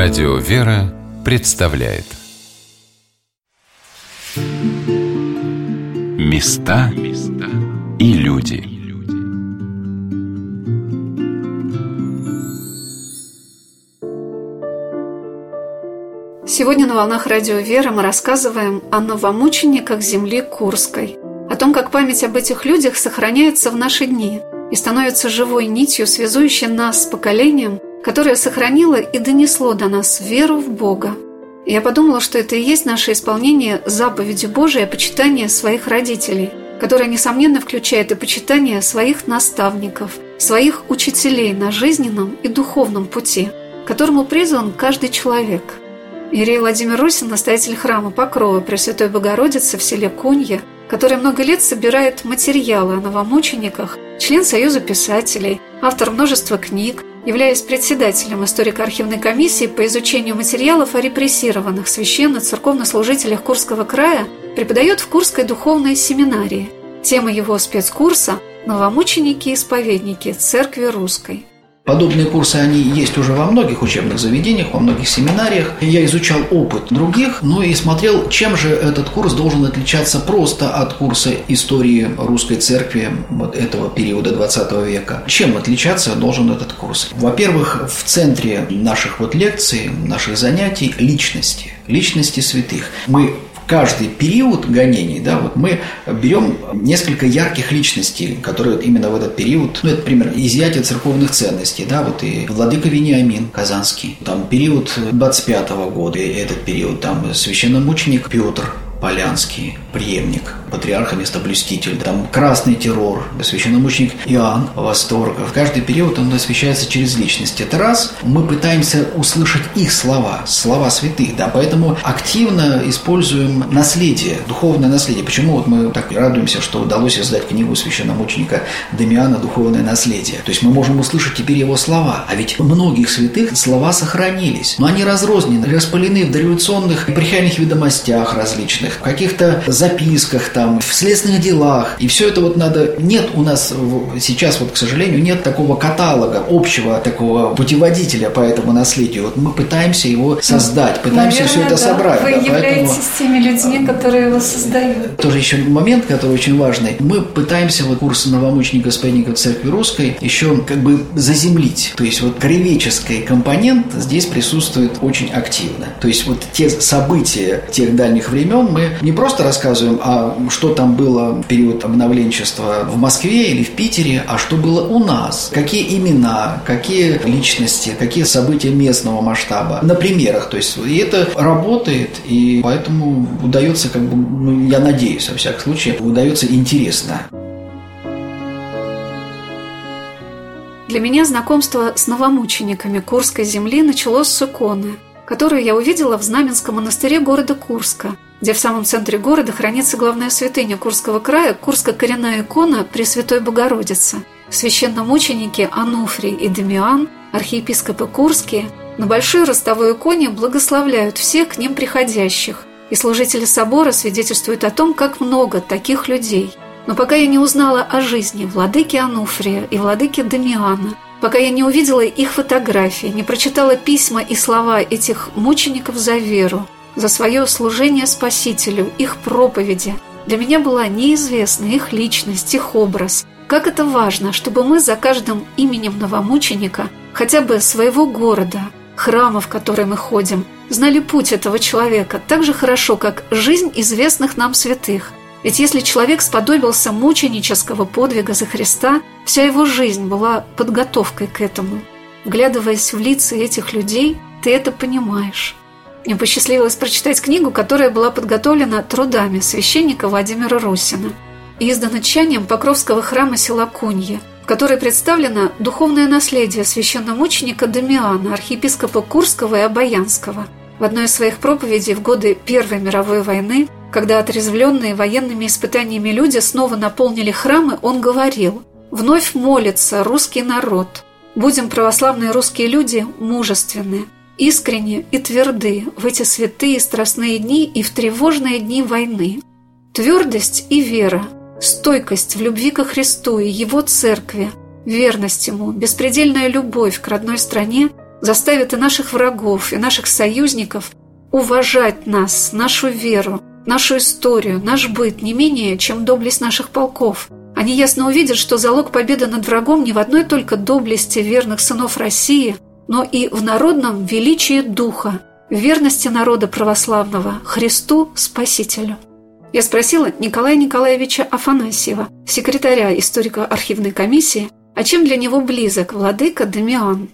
Радио «Вера» представляет. Места и люди. Сегодня на «Волнах Радио «Вера» мы рассказываем о новомучениках земли Курской, о том, как память об этих людях сохраняется в наши дни и становится живой нитью, связующей нас с поколением – которое сохранило и донесло до нас веру в Бога. я подумала, что это и есть наше исполнение заповеди Божией о почитании своих родителей, которое, несомненно, включает и почитание своих наставников, своих учителей на жизненном и духовном пути, которому призван каждый человек. Ирей Владимир Русин, настоятель храма Покрова Пресвятой Богородицы в селе Конья, который много лет собирает материалы о новомучениках, член Союза писателей, автор множества книг, являясь председателем историко-архивной комиссии по изучению материалов о репрессированных священно-церковнослужителях Курского края, преподает в Курской духовной семинарии. Тема его спецкурса – «Новомученики-исповедники Церкви Русской». Подобные курсы, они есть уже во многих учебных заведениях, во многих семинариях. Я изучал опыт других, ну и смотрел, чем же этот курс должен отличаться просто от курса истории русской церкви вот этого периода 20 века. Чем отличаться должен этот курс? Во-первых, в центре наших вот лекций, наших занятий личности, личности святых. Мы каждый период гонений, да, вот мы берем несколько ярких личностей, которые вот именно в этот период, ну, это, например, изъятие церковных ценностей, да, вот и Владыка Вениамин Казанский, там период 25 -го года, этот период, там священномученик Петр, Полянский, преемник патриарха, местоблюститель. Там красный террор, священномученик Иоанн Восторга. В каждый период он освещается через личность. Это раз. Мы пытаемся услышать их слова, слова святых. Да, поэтому активно используем наследие, духовное наследие. Почему вот мы так радуемся, что удалось издать книгу священномученика Дамиана «Духовное наследие». То есть мы можем услышать теперь его слова. А ведь у многих святых слова сохранились. Но они разрознены, распылены в дореволюционных эпархиальных ведомостях различных каких-то записках там, в следственных делах. И все это вот надо... Нет у нас сейчас, вот, к сожалению, нет такого каталога, общего такого путеводителя по этому наследию. Вот мы пытаемся его создать, пытаемся Наверное, все это да. собрать. Вы да, являетесь поэтому... теми людьми, которые его создают. Тоже еще момент, который очень важный. Мы пытаемся вот курс новомученика исповедника Церкви Русской еще как бы заземлить. То есть вот краеведческий компонент здесь присутствует очень активно. То есть вот те события тех дальних времен мы не просто рассказываем, а что там было в период обновленчества в Москве или в Питере, а что было у нас. Какие имена, какие личности, какие события местного масштаба. На примерах. То есть и это работает, и поэтому удается, как бы, ну, я надеюсь, во всяком случае, удается интересно. Для меня знакомство с новомучениками Курской земли началось с иконы, которую я увидела в Знаменском монастыре города Курска – где в самом центре города хранится главная святыня Курского края, Курская коренная икона Пресвятой Богородицы. Священномученики Ануфрий и Демиан, архиепископы Курские, на большой ростовой иконе благословляют всех к ним приходящих, и служители собора свидетельствуют о том, как много таких людей. Но пока я не узнала о жизни владыки Ануфрия и владыки Дамиана, пока я не увидела их фотографии, не прочитала письма и слова этих мучеников за веру, за свое служение Спасителю, их проповеди. Для меня была неизвестна их личность, их образ. Как это важно, чтобы мы за каждым именем новомученика, хотя бы своего города, храма, в который мы ходим, знали путь этого человека так же хорошо, как жизнь известных нам святых. Ведь если человек сподобился мученического подвига за Христа, вся его жизнь была подготовкой к этому. Вглядываясь в лица этих людей, ты это понимаешь. Мне посчастливилось прочитать книгу, которая была подготовлена трудами священника Владимира Русина и издана чанием Покровского храма села Кунье, в которой представлено духовное наследие священномученика Дамиана, архиепископа Курского и Обаянского. В одной из своих проповедей в годы Первой мировой войны, когда отрезвленные военными испытаниями люди снова наполнили храмы, он говорил «Вновь молится русский народ. Будем православные русские люди мужественные искренне и тверды в эти святые страстные дни и в тревожные дни войны. Твердость и вера, стойкость в любви ко Христу и Его Церкви, верность Ему, беспредельная любовь к родной стране заставит и наших врагов, и наших союзников уважать нас, нашу веру, нашу историю, наш быт не менее, чем доблесть наших полков. Они ясно увидят, что залог победы над врагом не в одной только доблести верных сынов России, но и в народном величии духа, в верности народа православного Христу Спасителю. Я спросила Николая Николаевича Афанасьева, секретаря историко-архивной комиссии, а чем для него близок владыка Дамиан.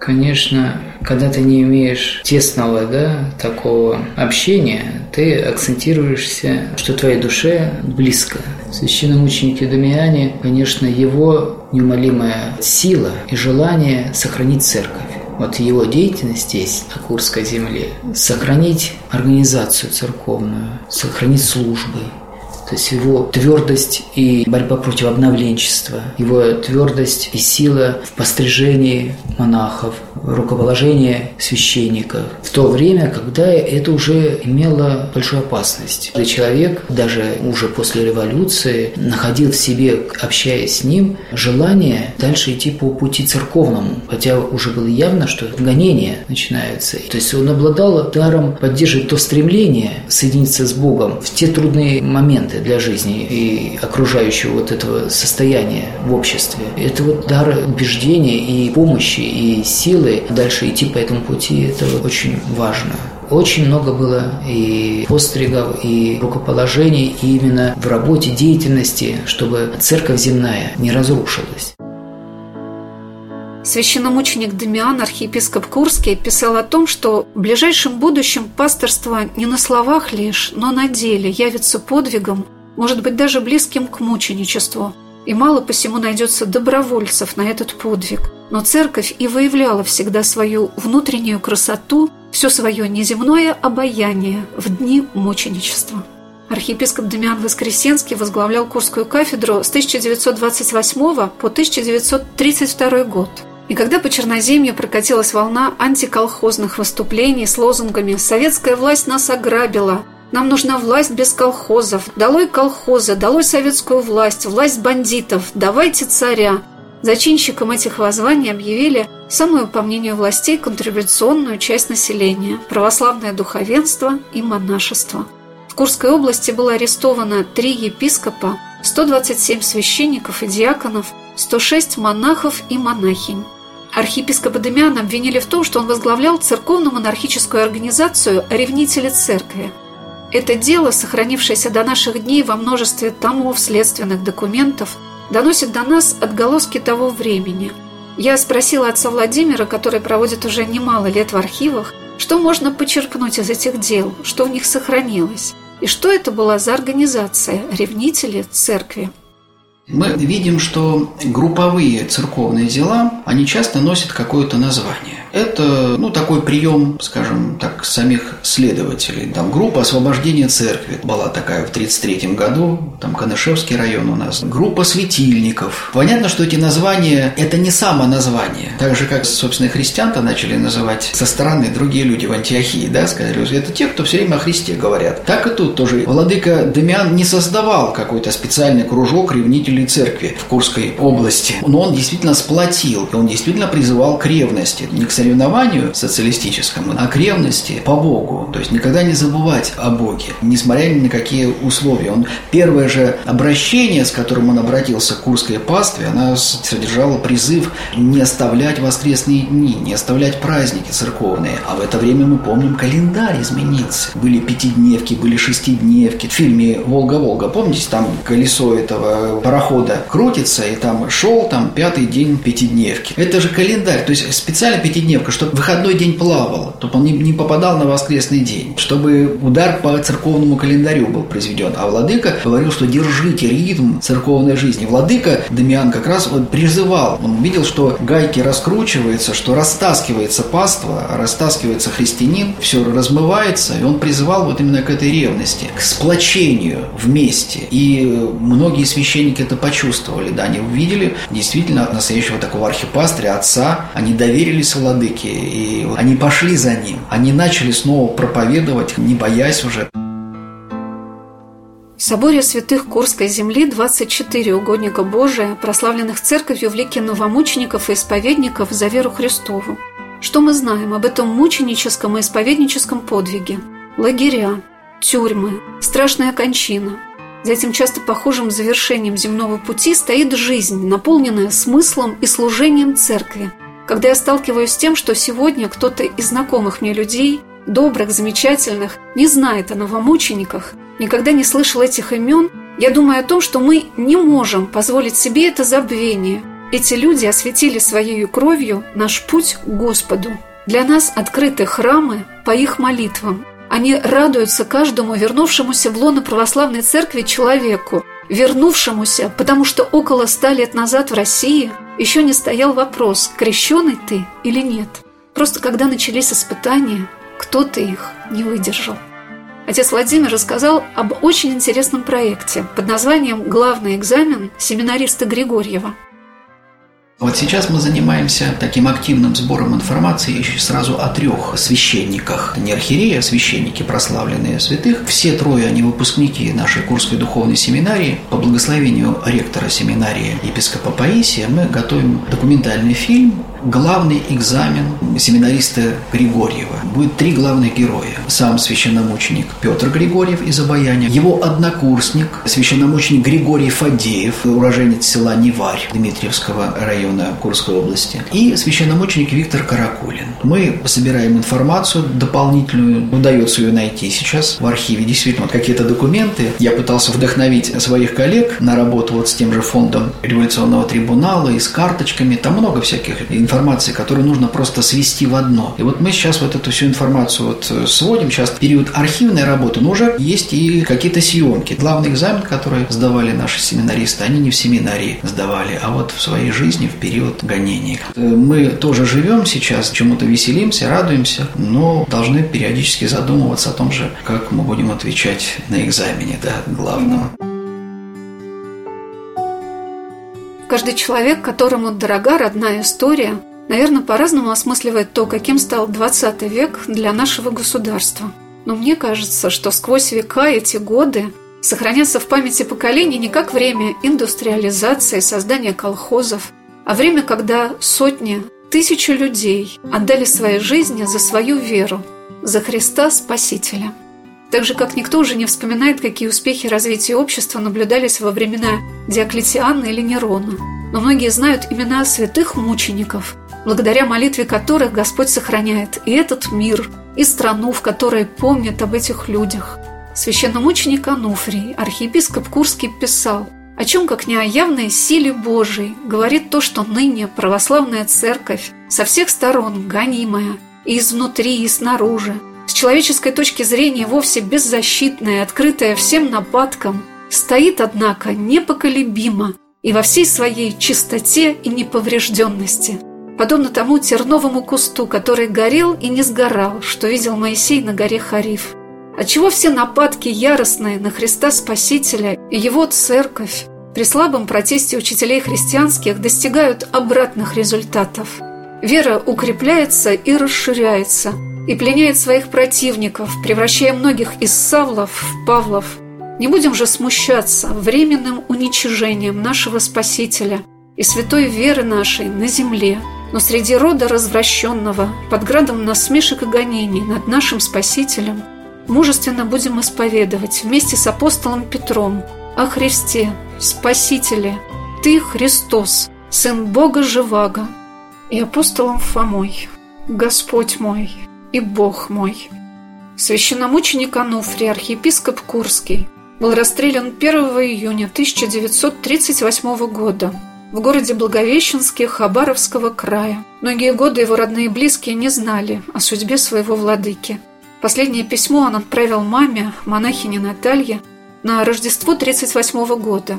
Конечно, когда ты не имеешь тесного да, такого общения, ты акцентируешься, что твоей душе близко. Священномученики Дамиане, конечно, его неумолимая сила и желание сохранить церковь вот его деятельность здесь, на Курской земле, сохранить организацию церковную, сохранить службы, то есть его твердость и борьба против обновленчества, его твердость и сила в пострижении монахов, рукоположении священников. В то время, когда это уже имело большую опасность. Когда человек, даже уже после революции, находил в себе, общаясь с ним, желание дальше идти по пути церковному. Хотя уже было явно, что гонения начинаются. То есть он обладал даром поддерживать то стремление соединиться с Богом в те трудные моменты, для жизни и окружающего вот этого состояния в обществе. Это вот дар убеждения и помощи, и силы дальше идти по этому пути, это очень важно. Очень много было и постригов, и рукоположений именно в работе, деятельности, чтобы церковь земная не разрушилась. Священномученик Дамиан, архиепископ Курский, писал о том, что в ближайшем будущем пасторство не на словах лишь, но на деле явится подвигом, может быть даже близким к мученичеству, и мало посему найдется добровольцев на этот подвиг. Но церковь и выявляла всегда свою внутреннюю красоту, все свое неземное обаяние в дни мученичества. Архиепископ Дамиан Воскресенский возглавлял Курскую кафедру с 1928 по 1932 год – и когда по Черноземью прокатилась волна антиколхозных выступлений с лозунгами «Советская власть нас ограбила», «Нам нужна власть без колхозов», «Долой колхозы», «Долой советскую власть», «Власть бандитов», «Давайте царя», Зачинщиком этих воззваний объявили самую, по мнению властей, контрибуционную часть населения – православное духовенство и монашество. В Курской области было арестовано три епископа, 127 священников и диаконов, 106 монахов и монахинь. Архиепископа Демиана обвинили в том, что он возглавлял церковно-монархическую организацию «Ревнители церкви». Это дело, сохранившееся до наших дней во множестве томов следственных документов, доносит до нас отголоски того времени. Я спросила отца Владимира, который проводит уже немало лет в архивах, что можно почерпнуть из этих дел, что в них сохранилось, и что это была за организация «Ревнители церкви». Мы видим, что групповые церковные дела, они часто носят какое-то название. Это, ну, такой прием, скажем так, самих следователей. Там группа освобождения церкви была такая в 1933 году, там Канышевский район у нас. Группа светильников. Понятно, что эти названия – это не само название. Так же, как, собственно, христиан-то начали называть со стороны другие люди в Антиохии, да, сказали, это те, кто все время о Христе говорят. Так и тут тоже. Владыка Дамиан не создавал какой-то специальный кружок ревнителей церкви в Курской области. Но он действительно сплотил, он действительно призывал к ревности, не к соревнованию социалистическому, а к ревности по Богу. То есть никогда не забывать о Боге, несмотря ни на какие условия. Он первое же обращение, с которым он обратился к Курской пастве, она содержала призыв не оставлять воскресные дни, не оставлять праздники церковные. А в это время мы помним, календарь изменился. Были пятидневки, были шестидневки. В фильме «Волга-Волга», помните, там колесо этого парохода крутится, и там шел там пятый день пятидневки. Это же календарь, то есть специально пятидневки пятидневка, чтобы выходной день плавал, чтобы он не, попадал на воскресный день, чтобы удар по церковному календарю был произведен. А Владыка говорил, что держите ритм церковной жизни. Владыка Дамиан как раз вот призывал, он видел, что гайки раскручиваются, что растаскивается паства, растаскивается христианин, все размывается, и он призывал вот именно к этой ревности, к сплочению вместе. И многие священники это почувствовали, да, они увидели действительно настоящего такого архипастыря, отца, они доверились Владыке, владыки, и они пошли за ним. Они начали снова проповедовать, не боясь уже. В соборе святых Курской земли 24 угодника Божия, прославленных церковью в лике новомучеников и исповедников за веру Христову. Что мы знаем об этом мученическом и исповедническом подвиге? Лагеря, тюрьмы, страшная кончина. За этим часто похожим завершением земного пути стоит жизнь, наполненная смыслом и служением церкви. Когда я сталкиваюсь с тем, что сегодня кто-то из знакомых мне людей, добрых, замечательных, не знает о новомучениках, никогда не слышал этих имен, я думаю о том, что мы не можем позволить себе это забвение. Эти люди осветили своей кровью наш путь к Господу. Для нас открыты храмы по их молитвам. Они радуются каждому вернувшемуся в лоно православной церкви человеку, вернувшемуся, потому что около ста лет назад в России еще не стоял вопрос, крещеный ты или нет. Просто когда начались испытания, кто-то их не выдержал. Отец Владимир рассказал об очень интересном проекте под названием «Главный экзамен семинариста Григорьева». Вот сейчас мы занимаемся таким активным сбором информации еще сразу о трех священниках. Не архиереи, а священники, прославленные святых. Все трое они выпускники нашей Курской духовной семинарии. По благословению ректора семинарии епископа Паисия мы готовим документальный фильм главный экзамен семинариста Григорьева. Будет три главных героя. Сам священномученик Петр Григорьев из Обаяния, его однокурсник, священномученик Григорий Фадеев, уроженец села Неварь Дмитриевского района Курской области, и священномученик Виктор Каракулин. Мы собираем информацию дополнительную, удается ее найти сейчас в архиве. Действительно, вот какие-то документы. Я пытался вдохновить своих коллег на работу вот с тем же фондом революционного трибунала и с карточками. Там много всяких информации, которую нужно просто свести в одно. И вот мы сейчас вот эту всю информацию вот э, сводим, сейчас период архивной работы, но уже есть и какие-то съемки. Главный экзамен, который сдавали наши семинаристы, они не в семинарии сдавали, а вот в своей жизни в период гонений. Э, мы тоже живем сейчас, чему-то веселимся, радуемся, но должны периодически задумываться о том же, как мы будем отвечать на экзамене, да, главного. Каждый человек, которому дорога родная история, наверное, по-разному осмысливает то, каким стал 20 век для нашего государства. Но мне кажется, что сквозь века эти годы сохранятся в памяти поколений не как время индустриализации, создания колхозов, а время, когда сотни, тысячи людей отдали свои жизни за свою веру, за Христа Спасителя. Так же, как никто уже не вспоминает, какие успехи развития общества наблюдались во времена Диоклетиана или Нерона. Но многие знают имена святых мучеников, благодаря молитве которых Господь сохраняет и этот мир, и страну, в которой помнят об этих людях. Священномученик Ануфрий, архиепископ Курский, писал, о чем, как не о явной силе Божией, говорит то, что ныне православная церковь со всех сторон гонимая, и изнутри, и снаружи, человеческой точки зрения вовсе беззащитная, открытая всем нападкам, стоит, однако, непоколебимо и во всей своей чистоте и неповрежденности, подобно тому терновому кусту, который горел и не сгорал, что видел Моисей на горе Хариф. Отчего все нападки яростные на Христа Спасителя и Его Церковь при слабом протесте учителей христианских достигают обратных результатов. Вера укрепляется и расширяется – и пленяет своих противников, превращая многих из Савлов в Павлов. Не будем же смущаться временным уничижением нашего Спасителя и святой веры нашей на земле, но среди рода развращенного, под градом насмешек и гонений над нашим Спасителем, мужественно будем исповедовать вместе с апостолом Петром о Христе, Спасителе, Ты, Христос, Сын Бога Живаго, и апостолом Фомой, Господь мой, и Бог мой. Священномученик Ануфрий, архиепископ Курский, был расстрелян 1 июня 1938 года в городе Благовещенске Хабаровского края. Многие годы его родные и близкие не знали о судьбе своего владыки. Последнее письмо он отправил маме, монахине Наталье, на Рождество 1938 года.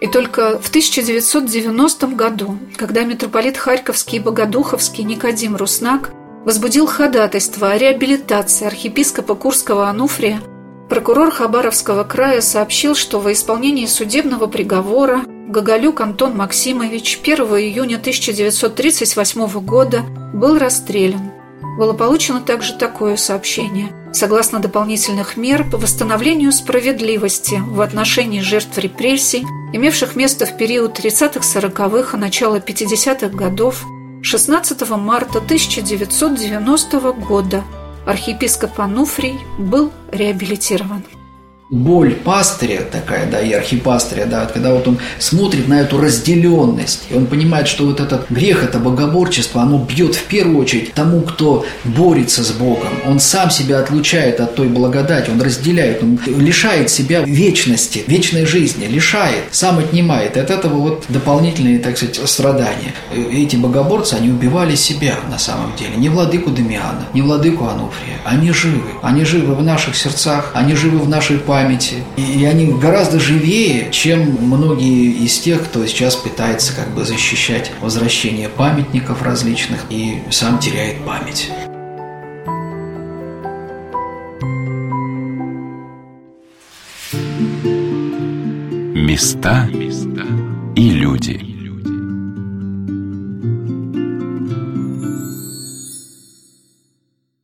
И только в 1990 году, когда митрополит Харьковский и Богодуховский Никодим Руснак возбудил ходатайство о реабилитации архиепископа Курского Ануфрия, прокурор Хабаровского края сообщил, что во исполнении судебного приговора Гоголюк Антон Максимович 1 июня 1938 года был расстрелян. Было получено также такое сообщение. Согласно дополнительных мер по восстановлению справедливости в отношении жертв репрессий, имевших место в период 30-х, 40-х и начала 50-х годов, 16 марта 1990 года архиепископ Ануфрий был реабилитирован боль пастыря такая, да, и архипастыря, да, когда вот он смотрит на эту разделенность, и он понимает, что вот этот грех, это богоборчество, оно бьет в первую очередь тому, кто борется с Богом. Он сам себя отлучает от той благодати, он разделяет, он лишает себя вечности, вечной жизни, лишает, сам отнимает. И от этого вот дополнительные, так сказать, страдания. Эти богоборцы, они убивали себя на самом деле. Не владыку Дамиана, не владыку Ануфрия. Они живы. Они живы в наших сердцах, они живы в нашей памяти памяти. И они гораздо живее, чем многие из тех, кто сейчас пытается как бы защищать возвращение памятников различных и сам теряет память. Места и люди.